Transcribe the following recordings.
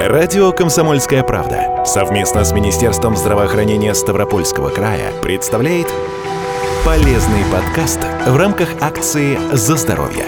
Радио «Комсомольская правда» совместно с Министерством здравоохранения Ставропольского края представляет полезный подкаст в рамках акции «За здоровье».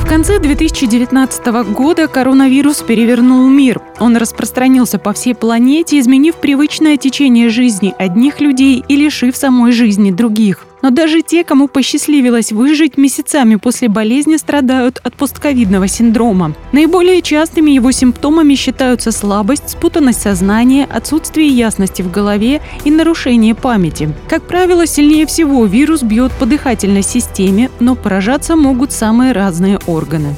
В конце 2019 года коронавирус перевернул мир. Он распространился по всей планете, изменив привычное течение жизни одних людей и лишив самой жизни других. Но даже те, кому посчастливилось выжить, месяцами после болезни страдают от постковидного синдрома. Наиболее частыми его симптомами считаются слабость, спутанность сознания, отсутствие ясности в голове и нарушение памяти. Как правило, сильнее всего вирус бьет по дыхательной системе, но поражаться могут самые разные органы.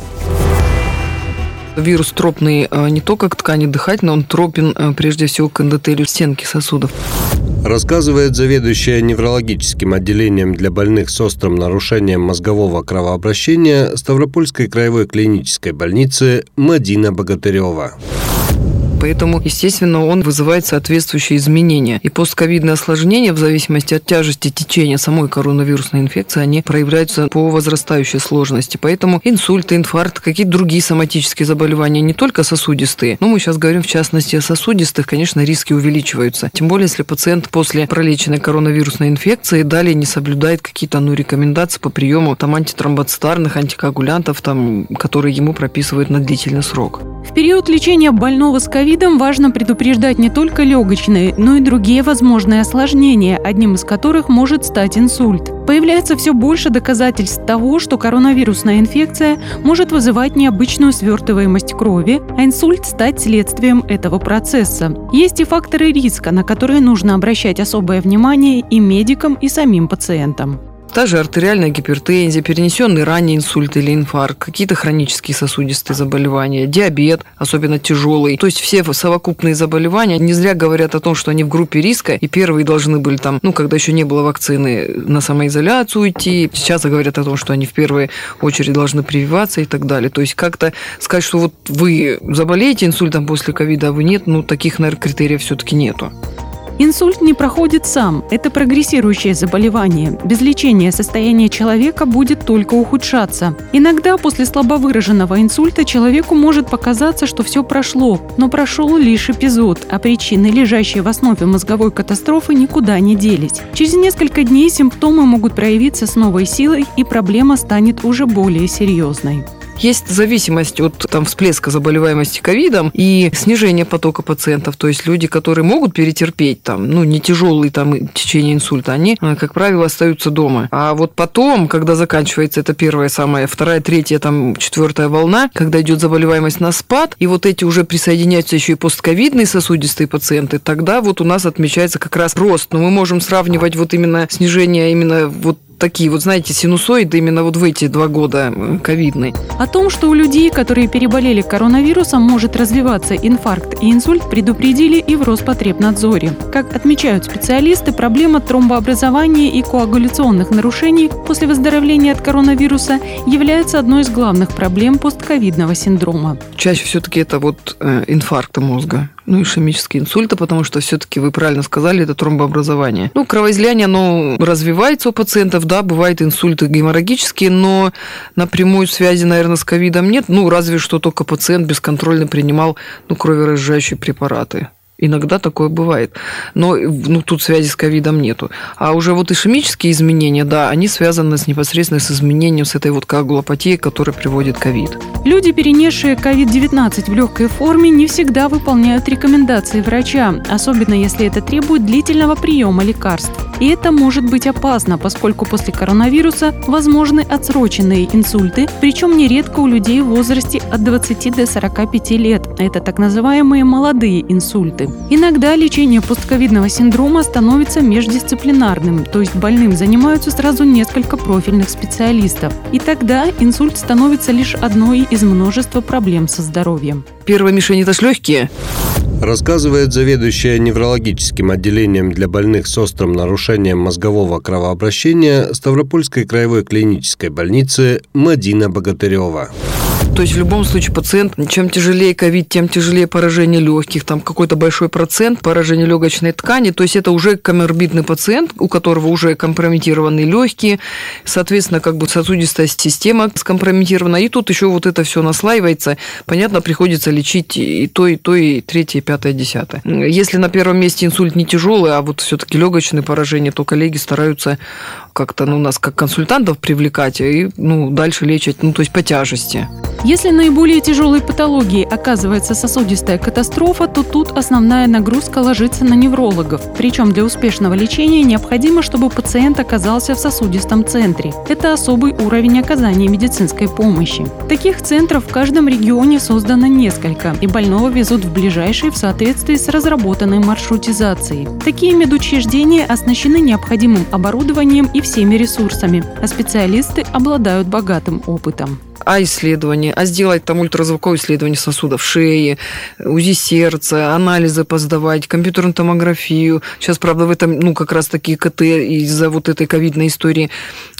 Вирус тропный э, не только к ткани дыхательной, он тропен э, прежде всего к эндотелию стенки сосудов рассказывает заведующая неврологическим отделением для больных с острым нарушением мозгового кровообращения Ставропольской краевой клинической больницы Мадина Богатырева поэтому, естественно, он вызывает соответствующие изменения. И постковидные осложнения, в зависимости от тяжести течения самой коронавирусной инфекции, они проявляются по возрастающей сложности. Поэтому инсульты, инфаркт, какие-то другие соматические заболевания, не только сосудистые, но мы сейчас говорим в частности о сосудистых, конечно, риски увеличиваются. Тем более, если пациент после пролеченной коронавирусной инфекции далее не соблюдает какие-то ну, рекомендации по приему там, антитромбоцитарных, антикоагулянтов, там, которые ему прописывают на длительный срок. В период лечения больного с ковидом важно предупреждать не только легочные, но и другие возможные осложнения, одним из которых может стать инсульт. Появляется все больше доказательств того, что коронавирусная инфекция может вызывать необычную свертываемость крови, а инсульт стать следствием этого процесса. Есть и факторы риска, на которые нужно обращать особое внимание и медикам, и самим пациентам. Та же артериальная гипертензия, перенесенный ранний инсульт или инфаркт, какие-то хронические сосудистые заболевания, диабет, особенно тяжелый. То есть все совокупные заболевания не зря говорят о том, что они в группе риска, и первые должны были там, ну, когда еще не было вакцины, на самоизоляцию уйти. Сейчас говорят о том, что они в первую очередь должны прививаться и так далее. То есть как-то сказать, что вот вы заболеете инсультом после ковида, а вы нет, ну, таких, наверное, критериев все-таки нету. Инсульт не проходит сам. Это прогрессирующее заболевание. Без лечения состояние человека будет только ухудшаться. Иногда после слабовыраженного инсульта человеку может показаться, что все прошло, но прошел лишь эпизод, а причины, лежащие в основе мозговой катастрофы, никуда не делись. Через несколько дней симптомы могут проявиться с новой силой, и проблема станет уже более серьезной. Есть зависимость от там, всплеска заболеваемости ковидом и снижения потока пациентов. То есть люди, которые могут перетерпеть там, ну, не тяжелые там течение инсульта, они, э, как правило, остаются дома. А вот потом, когда заканчивается это первая, самая, вторая, третья, там, четвертая волна, когда идет заболеваемость на спад, и вот эти уже присоединяются еще и постковидные сосудистые пациенты, тогда вот у нас отмечается как раз рост. Но мы можем сравнивать вот именно снижение именно вот такие вот, знаете, синусоиды именно вот в эти два года ковидные. О том, что у людей, которые переболели коронавирусом, может развиваться инфаркт и инсульт, предупредили и в Роспотребнадзоре. Как отмечают специалисты, проблема тромбообразования и коагуляционных нарушений после выздоровления от коронавируса является одной из главных проблем постковидного синдрома. Чаще все-таки это вот э, инфаркты мозга ну, ишемические инсульты, потому что все-таки вы правильно сказали, это тромбообразование. Ну, кровоизлияние, оно развивается у пациентов, да, бывают инсульты геморрагические, но напрямую связи, наверное, с ковидом нет. Ну, разве что только пациент бесконтрольно принимал ну, кроверазжижающие препараты. Иногда такое бывает. Но ну, тут связи с ковидом нету. А уже вот ишемические изменения, да, они связаны с непосредственно с изменением с этой вот коагулопатией, которая приводит ковид. Люди, перенесшие COVID-19 в легкой форме, не всегда выполняют рекомендации врача, особенно если это требует длительного приема лекарств. И это может быть опасно, поскольку после коронавируса возможны отсроченные инсульты, причем нередко у людей в возрасте от 20 до 45 лет. Это так называемые молодые инсульты. Иногда лечение постковидного синдрома становится междисциплинарным, то есть больным занимаются сразу несколько профильных специалистов. И тогда инсульт становится лишь одной из множества проблем со здоровьем. Первая мишень – это ж легкие? рассказывает заведующая неврологическим отделением для больных с острым нарушением мозгового кровообращения Ставропольской краевой клинической больницы Мадина Богатырева. То есть в любом случае пациент, чем тяжелее ковид, тем тяжелее поражение легких, там какой-то большой процент поражения легочной ткани. То есть это уже коморбидный пациент, у которого уже компрометированы легкие, соответственно, как бы сосудистая система скомпрометирована. И тут еще вот это все наслаивается. Понятно, приходится лечить и то, и то, и третье, и пятое, и десятое. Если на первом месте инсульт не тяжелый, а вот все-таки легочные поражения, то коллеги стараются как-то ну, нас как консультантов привлекать и ну, дальше лечить, ну, то есть по тяжести. Если наиболее тяжелой патологией оказывается сосудистая катастрофа, то тут основная нагрузка ложится на неврологов. Причем для успешного лечения необходимо, чтобы пациент оказался в сосудистом центре. Это особый уровень оказания медицинской помощи. Таких центров в каждом регионе создано несколько, и больного везут в ближайший в соответствии с разработанной маршрутизацией. Такие медучреждения оснащены необходимым оборудованием и всеми ресурсами, а специалисты обладают богатым опытом а исследование, а сделать там ультразвуковое исследование сосудов шеи, УЗИ сердца, анализы поздавать, компьютерную томографию. Сейчас, правда, в этом, ну, как раз такие КТ из-за вот этой ковидной истории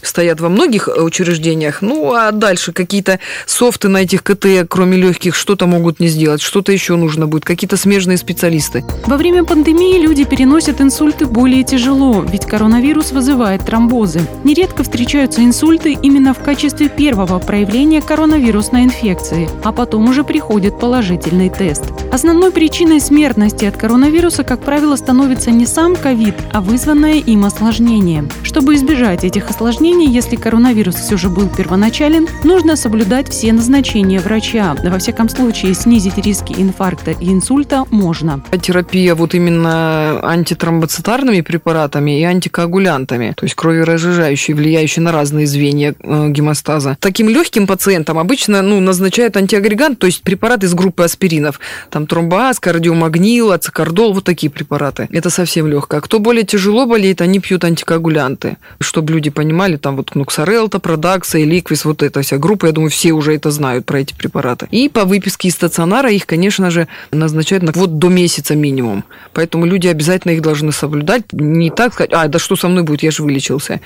стоят во многих учреждениях. Ну, а дальше какие-то софты на этих КТ, кроме легких, что-то могут не сделать, что-то еще нужно будет, какие-то смежные специалисты. Во время пандемии люди переносят инсульты более тяжело, ведь коронавирус вызывает тромбозы. Нередко встречаются инсульты именно в качестве первого проявления выявления коронавирусной инфекции, а потом уже приходит положительный тест. Основной причиной смертности от коронавируса, как правило, становится не сам ковид, а вызванное им осложнение. Чтобы избежать этих осложнений, если коронавирус все же был первоначален, нужно соблюдать все назначения врача. Во всяком случае, снизить риски инфаркта и инсульта можно. Терапия вот именно антитромбоцитарными препаратами и антикоагулянтами, то есть кроверазжижающие, влияющие на разные звенья э, гемостаза. Таким легким пациентам пациентам обычно ну, назначают антиагрегант, то есть препарат из группы аспиринов. Там тромбоаз, кардиомагнил, ацикардол, вот такие препараты. Это совсем легко. А кто более тяжело болеет, они пьют антикоагулянты. Чтобы люди понимали, там вот Нуксарелта, Продакса и Ликвис, вот эта вся группа, я думаю, все уже это знают про эти препараты. И по выписке из стационара их, конечно же, назначают на вот до месяца минимум. Поэтому люди обязательно их должны соблюдать. Не так сказать, а, да что со мной будет, я же вылечился.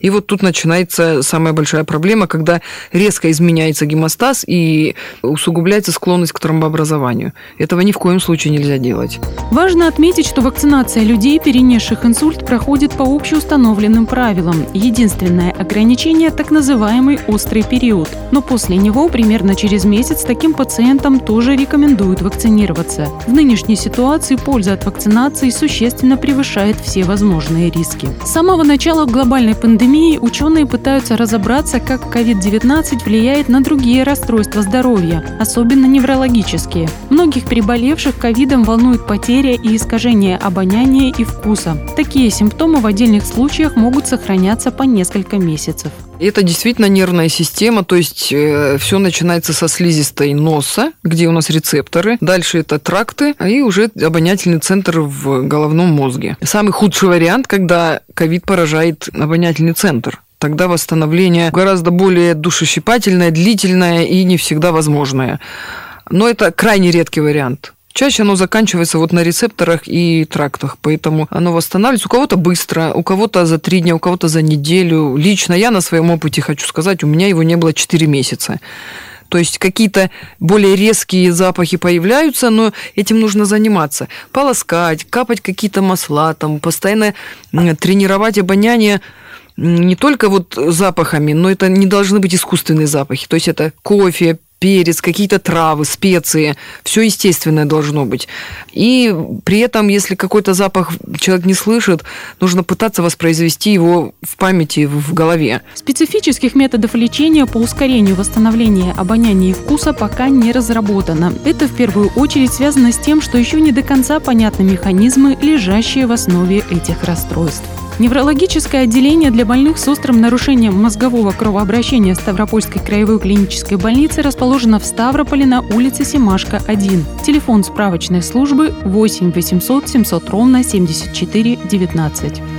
И вот тут начинается самая большая проблема, когда резко изменяется меняется гемостаз и усугубляется склонность к тромбообразованию. Этого ни в коем случае нельзя делать. Важно отметить, что вакцинация людей, перенесших инсульт, проходит по общеустановленным правилам. Единственное ограничение – так называемый острый период. Но после него, примерно через месяц, таким пациентам тоже рекомендуют вакцинироваться. В нынешней ситуации польза от вакцинации существенно превышает все возможные риски. С самого начала глобальной пандемии ученые пытаются разобраться, как COVID-19 влияет влияет на другие расстройства здоровья, особенно неврологические. Многих переболевших ковидом волнует потеря и искажение обоняния и вкуса. Такие симптомы в отдельных случаях могут сохраняться по несколько месяцев. Это действительно нервная система, то есть э, все начинается со слизистой носа, где у нас рецепторы, дальше это тракты и уже обонятельный центр в головном мозге. Самый худший вариант, когда ковид поражает обонятельный центр тогда восстановление гораздо более душещипательное, длительное и не всегда возможное. Но это крайне редкий вариант. Чаще оно заканчивается вот на рецепторах и трактах, поэтому оно восстанавливается. У кого-то быстро, у кого-то за три дня, у кого-то за неделю. Лично я на своем опыте хочу сказать, у меня его не было 4 месяца. То есть какие-то более резкие запахи появляются, но этим нужно заниматься. Полоскать, капать какие-то масла, там, постоянно тренировать обоняние не только вот запахами, но это не должны быть искусственные запахи. То есть это кофе, перец, какие-то травы, специи, все естественное должно быть. И при этом, если какой-то запах человек не слышит, нужно пытаться воспроизвести его в памяти, в голове. Специфических методов лечения по ускорению восстановления обоняния и вкуса пока не разработано. Это в первую очередь связано с тем, что еще не до конца понятны механизмы, лежащие в основе этих расстройств. Неврологическое отделение для больных с острым нарушением мозгового кровообращения Ставропольской краевой клинической больницы расположено в Ставрополе на улице Семашка, 1. Телефон справочной службы 8 800 700 ровно 74 19.